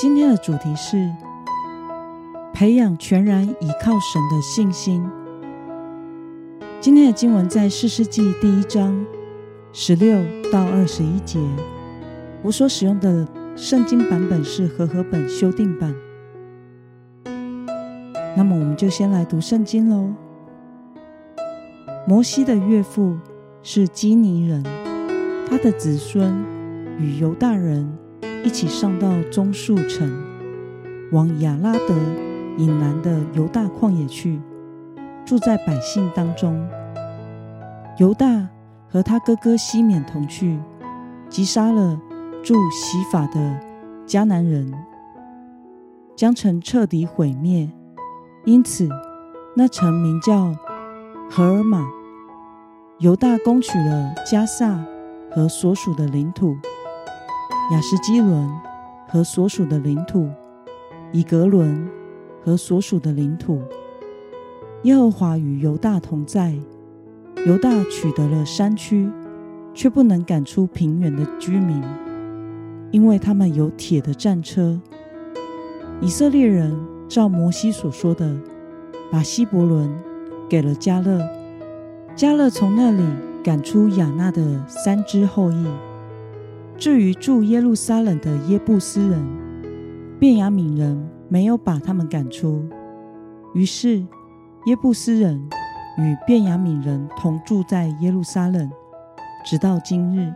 今天的主题是培养全然倚靠神的信心。今天的经文在四世纪第一章十六到二十一节。我所使用的圣经版本是和合本修订版。那么，我们就先来读圣经喽。摩西的岳父是基尼人，他的子孙与犹大人。一起上到棕树城，往亚拉德以南的犹大旷野去，住在百姓当中。犹大和他哥哥西缅同去，击杀了住西法的迦南人，将城彻底毁灭。因此，那城名叫荷尔玛。犹大攻取了加萨和所属的领土。雅什基伦和所属的领土，以格伦和所属的领土。耶和华与犹大同在。犹大取得了山区，却不能赶出平原的居民，因为他们有铁的战车。以色列人照摩西所说的，把希伯伦给了加勒。加勒从那里赶出亚纳的三支后裔。至于住耶路撒冷的耶布斯人、便雅悯人，没有把他们赶出。于是耶布斯人与便雅悯人同住在耶路撒冷，直到今日。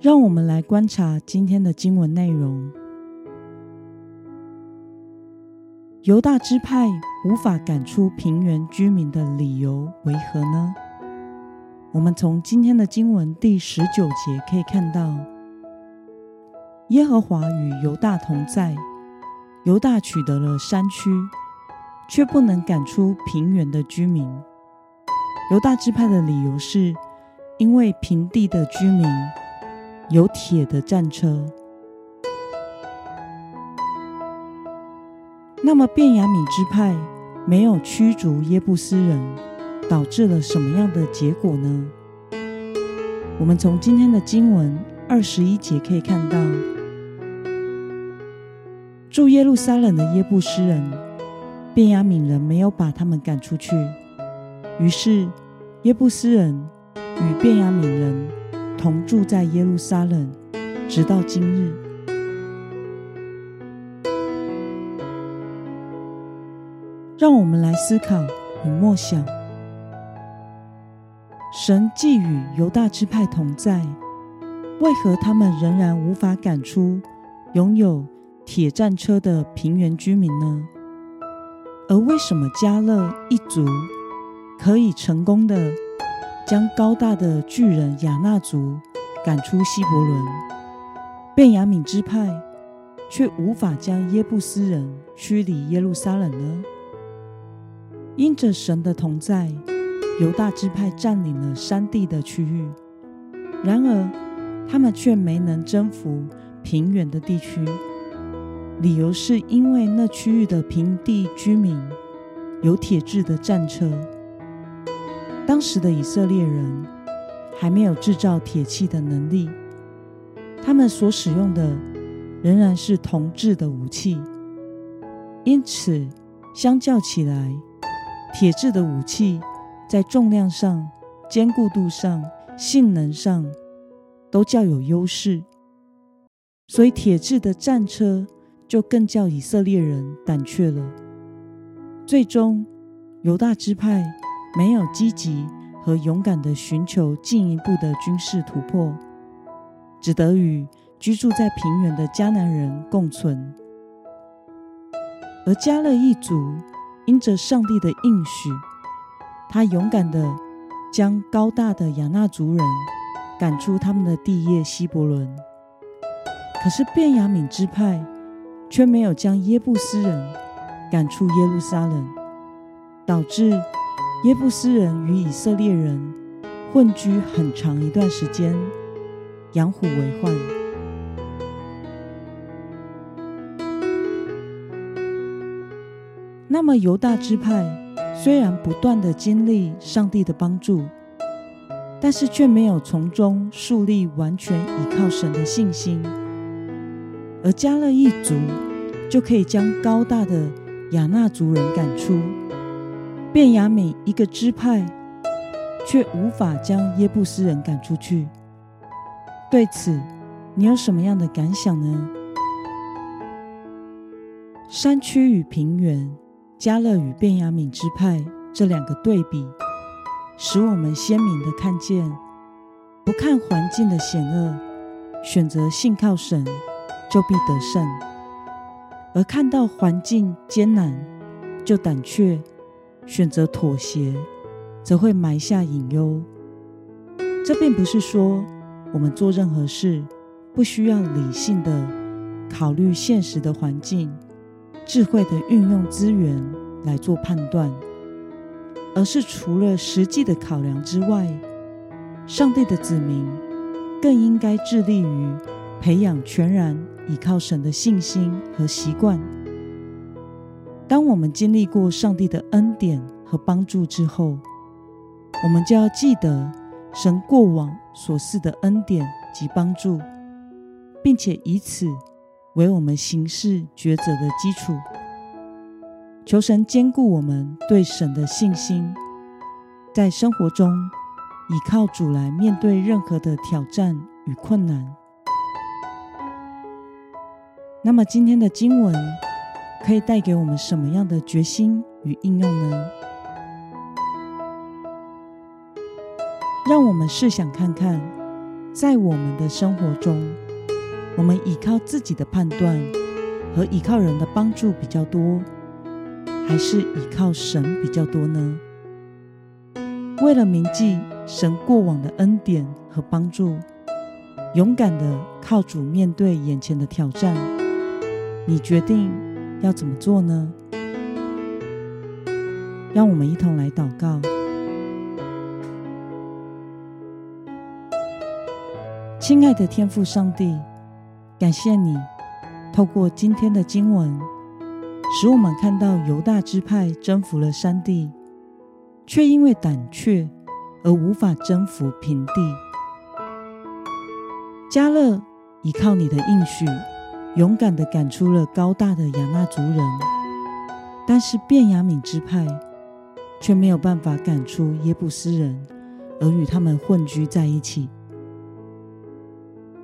让我们来观察今天的经文内容：犹大支派无法赶出平原居民的理由为何呢？我们从今天的经文第十九节可以看到，耶和华与犹大同在，犹大取得了山区，却不能赶出平原的居民。犹大支派的理由是，因为平地的居民有铁的战车。那么，便雅悯支派没有驱逐耶布斯人。导致了什么样的结果呢？我们从今天的经文二十一节可以看到，住耶路撒冷的耶布斯人、便雅悯人没有把他们赶出去，于是耶布斯人与便雅悯人同住在耶路撒冷，直到今日。让我们来思考与默想。神既与犹大支派同在，为何他们仍然无法赶出拥有铁战车的平原居民呢？而为什么加勒一族可以成功的将高大的巨人亚纳族赶出希伯伦，便雅悯支派却无法将耶布斯人驱离耶路撒冷呢？因着神的同在。犹大支派占领了山地的区域，然而他们却没能征服平原的地区。理由是因为那区域的平地居民有铁制的战车。当时的以色列人还没有制造铁器的能力，他们所使用的仍然是铜制的武器。因此，相较起来，铁制的武器。在重量上、坚固度上、性能上都较有优势，所以铁制的战车就更叫以色列人胆怯了。最终，犹大支派没有积极和勇敢的寻求进一步的军事突破，只得与居住在平原的迦南人共存。而迦勒一族因着上帝的应许。他勇敢的将高大的亚纳族人赶出他们的地业希伯伦，可是便雅悯支派却没有将耶布斯人赶出耶路撒冷，导致耶布斯人与以色列人混居很长一段时间，养虎为患。那么犹大支派虽然不断的经历上帝的帮助，但是却没有从中树立完全依靠神的信心。而加勒一族就可以将高大的亚纳族人赶出，便雅悯一个支派却无法将耶布斯人赶出去。对此，你有什么样的感想呢？山区与平原，加勒与便雅敏之派这两个对比，使我们鲜明的看见：不看环境的险恶，选择信靠神。就必得胜，而看到环境艰难就胆怯，选择妥协，则会埋下隐忧。这并不是说我们做任何事不需要理性的考虑现实的环境，智慧的运用资源来做判断，而是除了实际的考量之外，上帝的子民更应该致力于培养全然。依靠神的信心和习惯。当我们经历过上帝的恩典和帮助之后，我们就要记得神过往所赐的恩典及帮助，并且以此为我们行事抉择的基础。求神兼顾我们对神的信心，在生活中依靠主来面对任何的挑战与困难。那么今天的经文可以带给我们什么样的决心与应用呢？让我们试想看看，在我们的生活中，我们依靠自己的判断和依靠人的帮助比较多，还是依靠神比较多呢？为了铭记神过往的恩典和帮助，勇敢的靠主面对眼前的挑战。你决定要怎么做呢？让我们一同来祷告。亲爱的天父上帝，感谢你透过今天的经文，使我们看到犹大支派征服了山地，却因为胆怯而无法征服平地。加勒依靠你的应许。勇敢的赶出了高大的亚纳族人，但是便雅悯支派却没有办法赶出耶布斯人，而与他们混居在一起。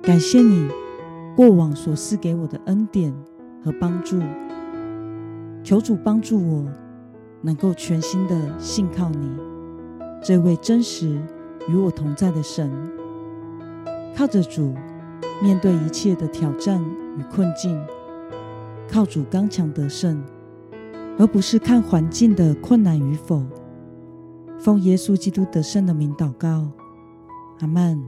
感谢你过往所赐给我的恩典和帮助，求主帮助我能够全心的信靠你，这位真实与我同在的神，靠着主。面对一切的挑战与困境，靠主刚强得胜，而不是看环境的困难与否。奉耶稣基督得胜的名祷告，阿门。